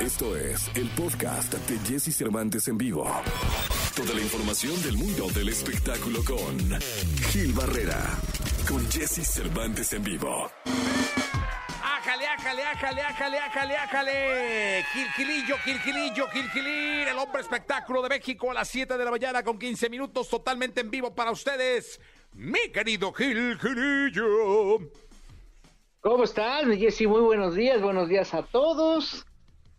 Esto es el podcast de Jesse Cervantes en vivo. Toda la información del mundo del espectáculo con Gil Barrera, con Jesse Cervantes en vivo. ¡Ájale, ájale, ájale, ájale, ájale, ájale! Quilquilillo, Quilquilillo, Quilquilir, el hombre espectáculo de México a las 7 de la mañana con 15 minutos totalmente en vivo para ustedes. Mi querido Quilquilillo. ¿Cómo estás, mi Jessy? Muy buenos días, buenos días a todos.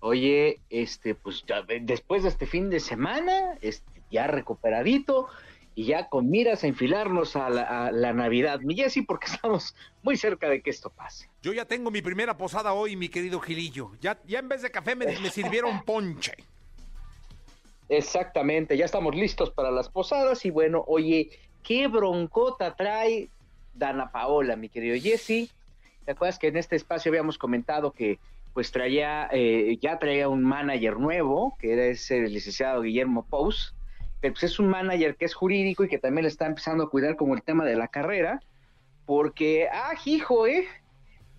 Oye, este, pues ya, después de este fin de semana, este, ya recuperadito y ya con miras a enfilarnos a la, a la Navidad, mi Jessy, porque estamos muy cerca de que esto pase. Yo ya tengo mi primera posada hoy, mi querido Gilillo. Ya, ya en vez de café me, me sirvieron ponche. Exactamente, ya estamos listos para las posadas y bueno, oye, ¿qué broncota trae Dana Paola, mi querido Jesse? ¿Te acuerdas que en este espacio habíamos comentado que pues traía, eh, ya traía un manager nuevo, que era ese licenciado Guillermo Pous, pero pues es un manager que es jurídico y que también le está empezando a cuidar como el tema de la carrera, porque, ah, hijo, ¿eh?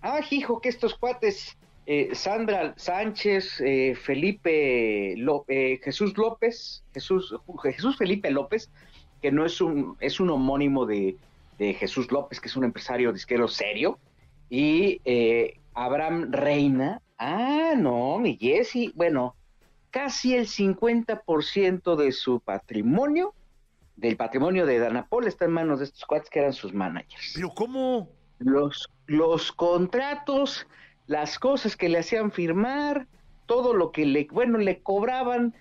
Ah, hijo, que estos cuates, eh, Sandra Sánchez, eh, Felipe, Ló- eh, Jesús López, Jesús, Jesús Felipe López, que no es un, es un homónimo de, de Jesús López, que es un empresario disquero serio, y Abraham Reina, ah, no, mi Jesse, bueno, casi el 50% de su patrimonio, del patrimonio de Danapol, está en manos de estos cuates que eran sus managers Pero ¿cómo? los, los contratos, las cosas que le hacían firmar, todo lo que le, bueno, le cobraban,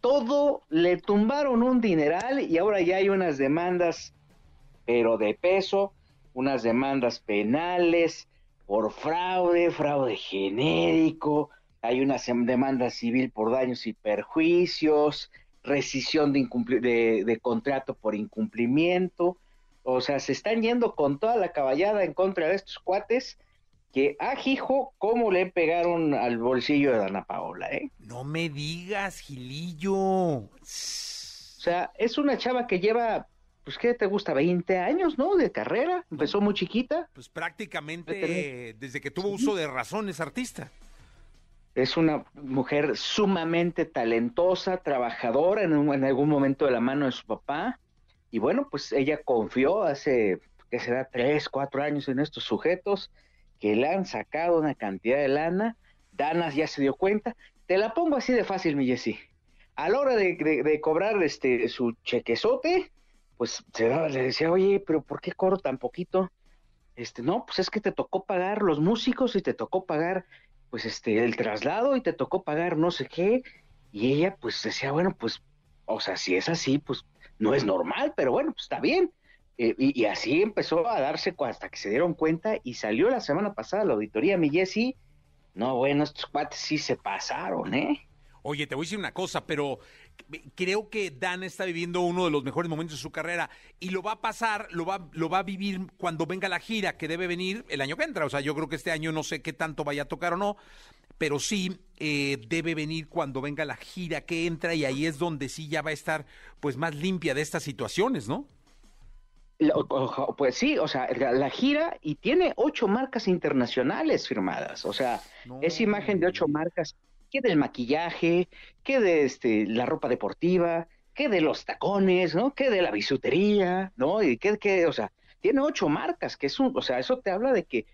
todo le tumbaron un dineral y ahora ya hay unas demandas, pero de peso, unas demandas penales por fraude, fraude genérico, hay una demanda civil por daños y perjuicios, rescisión de, de, de contrato por incumplimiento. O sea, se están yendo con toda la caballada en contra de estos cuates que, ah, hijo, cómo le pegaron al bolsillo de Dana Paola, ¿eh? No me digas, Gilillo. O sea, es una chava que lleva, pues, ¿qué te gusta? 20 años, ¿no? De carrera. Empezó muy chiquita. Pues prácticamente desde que tuvo uso de razón es artista. Es una mujer sumamente talentosa, trabajadora en, un- en algún momento de la mano de su papá. Y bueno, pues ella confió hace, que será? Tres, cuatro años en estos sujetos que le han sacado una cantidad de lana. Danas ya se dio cuenta. Te la pongo así de fácil, mi Jessy. A la hora de, de- de cobrar este su chequezote, pues se daba- le decía, oye, pero ¿por qué cobro tan poquito? Este, no, pues es que te tocó pagar los músicos y te tocó pagar pues este, el traslado y te tocó pagar no sé qué, y ella pues decía, bueno, pues, o sea, si es así, pues no es normal, pero bueno, pues está bien. Eh, y, y así empezó a darse hasta que se dieron cuenta y salió la semana pasada la auditoría, mi Jessy. No, bueno, estos cuates sí se pasaron, ¿eh? Oye, te voy a decir una cosa, pero creo que Dan está viviendo uno de los mejores momentos de su carrera y lo va a pasar, lo va, lo va a vivir cuando venga la gira que debe venir el año que entra. O sea, yo creo que este año no sé qué tanto vaya a tocar o no, pero sí eh, debe venir cuando venga la gira que entra y ahí es donde sí ya va a estar pues más limpia de estas situaciones, ¿no? Pues sí, o sea, la, la gira y tiene ocho marcas internacionales firmadas, o sea, No. es imagen de ocho marcas, que del maquillaje, que de este, la ropa deportiva, que de los tacones, ¿no? Que de la bisutería, ¿no? Y que, que, o sea, tiene ocho marcas, que es un, o sea, eso te habla de que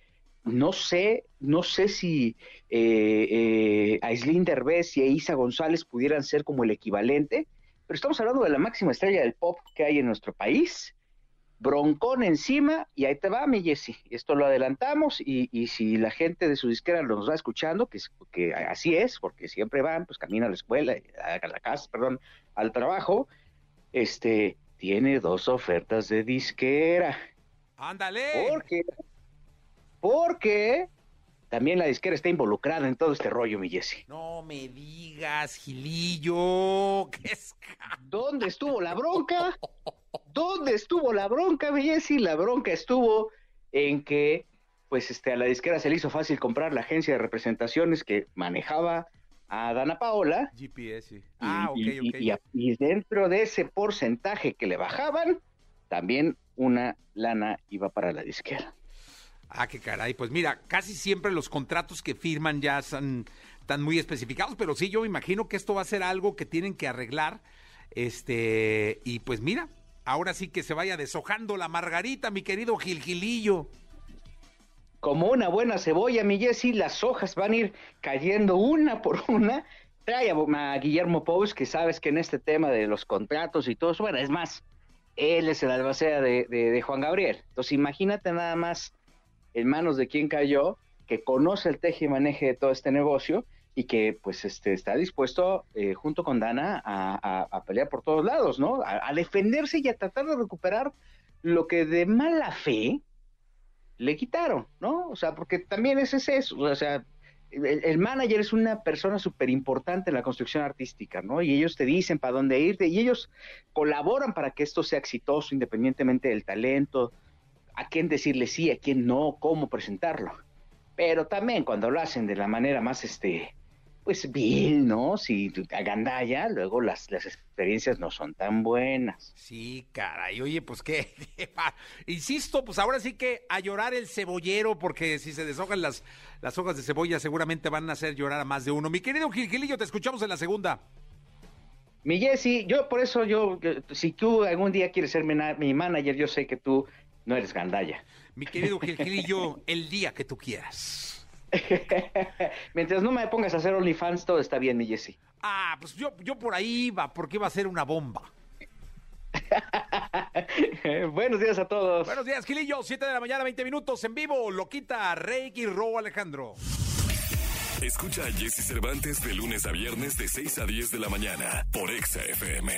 no sé, no sé si eh, eh, Aislinn Derbez y Isa González pudieran ser como el equivalente, pero estamos hablando de la máxima estrella del pop que hay en nuestro país, broncón encima y ahí te va, mi Jessy. Esto lo adelantamos y, y si la gente de su disquera nos va escuchando, que, que así es, porque siempre van, pues camina a la escuela, a la casa, perdón, al trabajo, este, tiene dos ofertas de disquera. Ándale. Porque, porque también la disquera está involucrada en todo este rollo, mi Jessy. No me digas, Gilillo. ¿Qué es? ¿Dónde estuvo la bronca? ¿Dónde estuvo la bronca, Jessy? La bronca estuvo en que, pues, este, a la disquera se le hizo fácil comprar la agencia de representaciones que manejaba a Dana Paola. GPS, sí. y- Ah, ok, y, ok. y- dentro de ese porcentaje que le bajaban, también una lana iba para la disquera. Ah, qué caray. Pues mira, casi siempre los contratos que firman ya son están muy especificados, pero sí, yo me imagino que esto va a ser algo que tienen que arreglar. Este, y pues mira, ahora sí que se vaya deshojando la margarita, mi querido Gilgilillo. Como una buena cebolla, mi Jessy, las hojas van a ir cayendo una por una. Trae a, Guillermo Pous, que sabes que en este tema de los contratos y todo eso, bueno, es más, él es el albacea de, de Juan Gabriel. Entonces imagínate nada más en manos de quien cayó, que conoce el teje y maneje de todo este negocio y que pues este, está dispuesto eh, junto con Dana a, pelear por todos lados, ¿no? A, defenderse y a tratar de recuperar lo que de mala fe le quitaron, ¿no? O sea, porque también ese es eso, o sea, el, manager es una persona súper importante en la construcción artística, ¿no? Y ellos te dicen para dónde irte y ellos colaboran para que esto sea exitoso independientemente del talento, a quién decirle sí, a quién no, cómo presentarlo. Pero también cuando lo hacen de la manera más, este, pues vil, ¿no? Si agandalla, luego las, las experiencias no son tan buenas. Sí, caray, oye, pues qué, insisto, pues ahora sí que a llorar el cebollero, porque si se deshojan las, las hojas de cebolla seguramente van a hacer llorar a más de uno. Mi querido Gilgilillo, te escuchamos en la segunda. Mi Jessy, yo por eso yo, si tú algún día quieres ser mi manager, yo sé que tú no eres gandalla. Mi querido Gilgilillo, el día que tú quieras. Mientras no me pongas a hacer OnlyFans, todo está bien, mi Jesse. Ah, pues yo, yo por ahí iba, porque iba a ser una bomba. Buenos días a todos. Buenos días, Gilillo. 7 de la mañana, 20 minutos en vivo. Loquita, Reiki y Ro Alejandro. Escucha a Jesse Cervantes de lunes a viernes de 6 a 10 de la mañana por Exa FM.